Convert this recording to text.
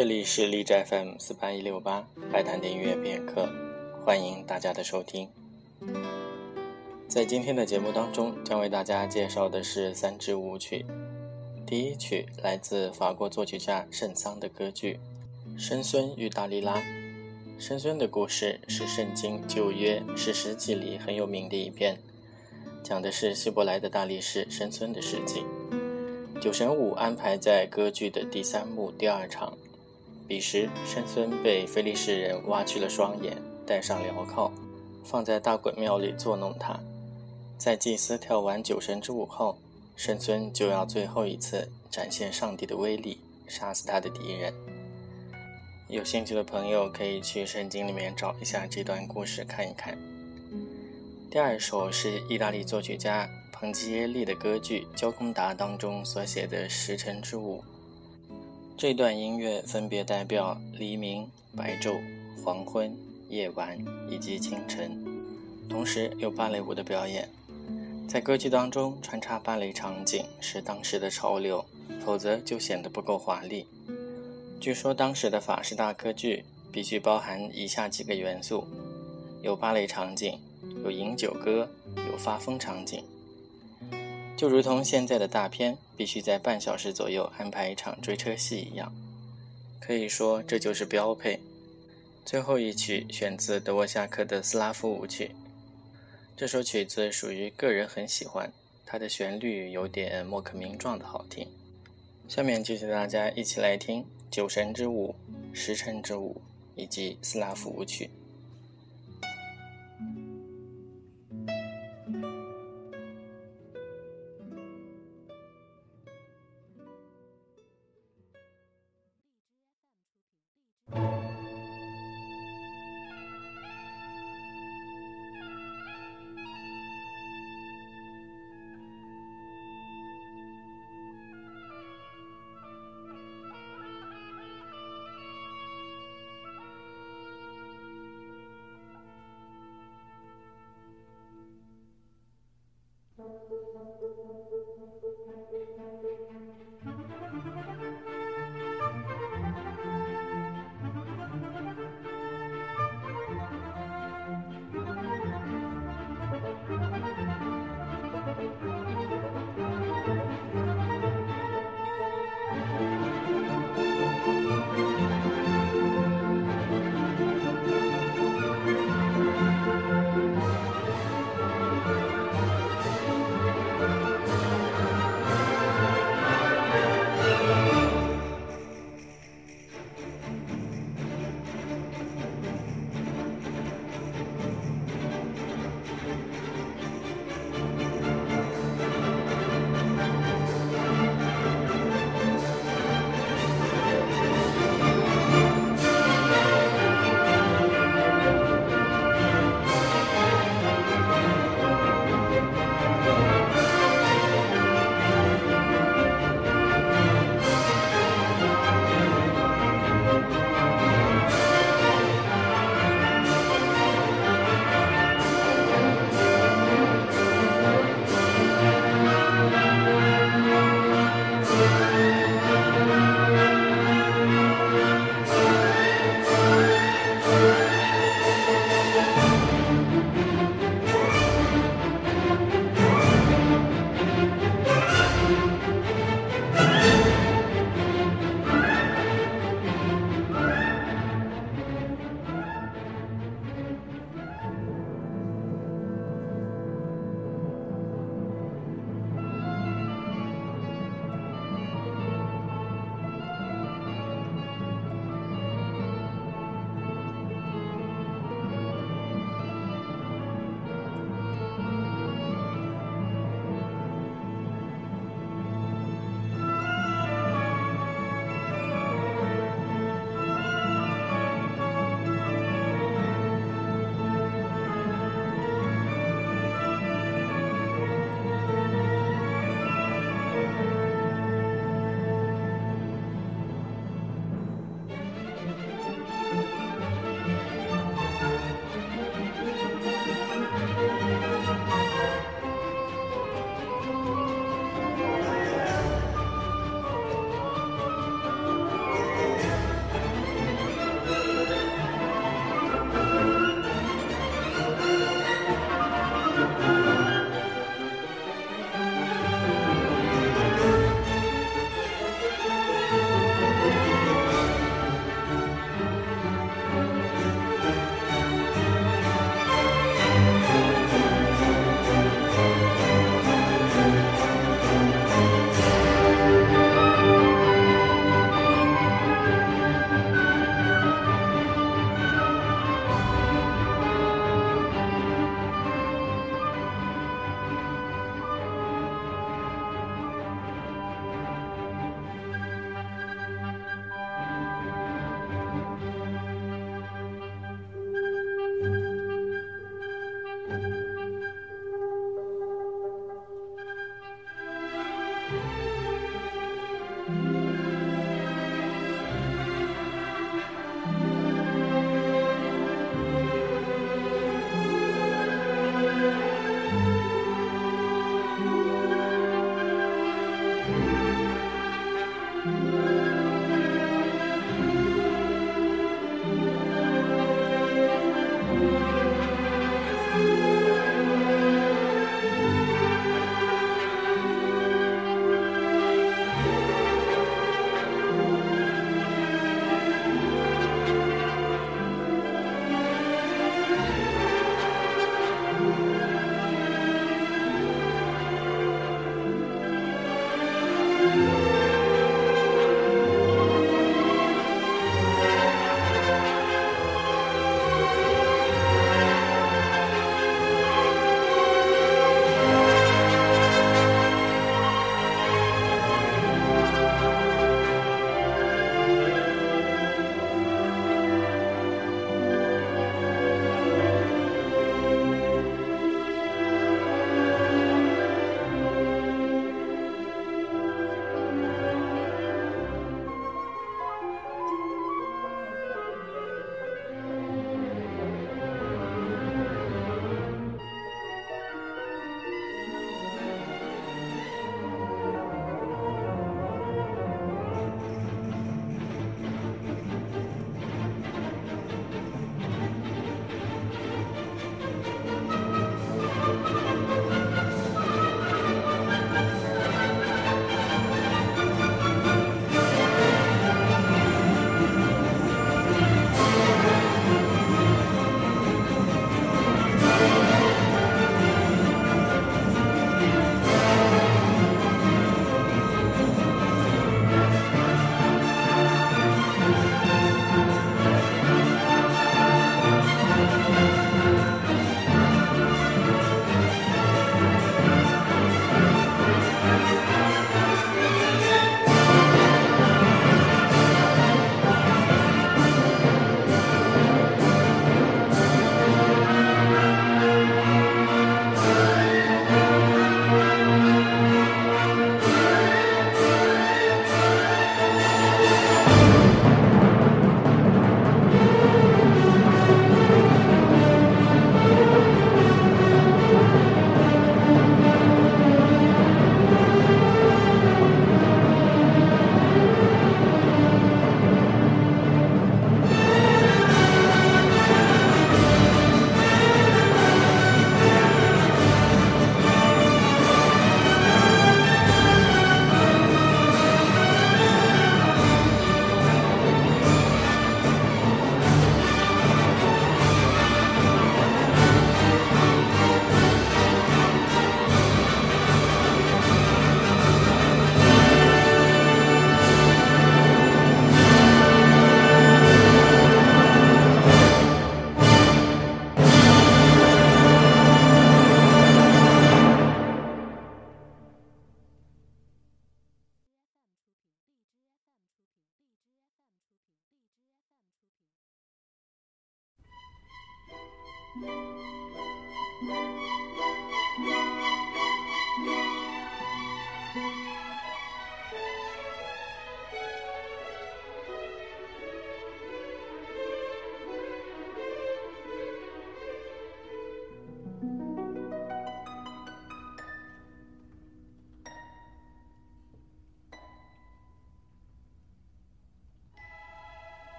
这里是荔枝 FM 四八一六八白谈的音乐片刻，欢迎大家的收听。在今天的节目当中，将为大家介绍的是三支舞曲。第一曲来自法国作曲家圣桑的歌剧《申孙与达利拉》。申孙的故事是圣经旧约史诗记里很有名的一篇，讲的是希伯来的大力士申孙的事迹。酒神舞安排在歌剧的第三幕第二场。彼时，圣孙被菲利士人挖去了双眼，戴上镣铐，放在大鬼庙里作弄他。在祭司跳完酒神之舞后，圣孙就要最后一次展现上帝的威力，杀死他的敌人。有兴趣的朋友可以去圣经里面找一下这段故事看一看。第二首是意大利作曲家彭吉耶利的歌剧《焦公达》当中所写的《时辰之舞》。这段音乐分别代表黎明、白昼、黄昏、夜晚以及清晨，同时有芭蕾舞的表演。在歌剧当中穿插芭蕾场景是当时的潮流，否则就显得不够华丽。据说当时的法式大歌剧必须包含以下几个元素：有芭蕾场景，有饮酒歌，有发疯场景。就如同现在的大片必须在半小时左右安排一场追车戏一样，可以说这就是标配。最后一曲选自德沃夏克的斯拉夫舞曲，这首曲子属于个人很喜欢，它的旋律有点莫可名状的好听。下面就请大家一起来听《酒神之舞》《时辰之舞》以及斯拉夫舞曲。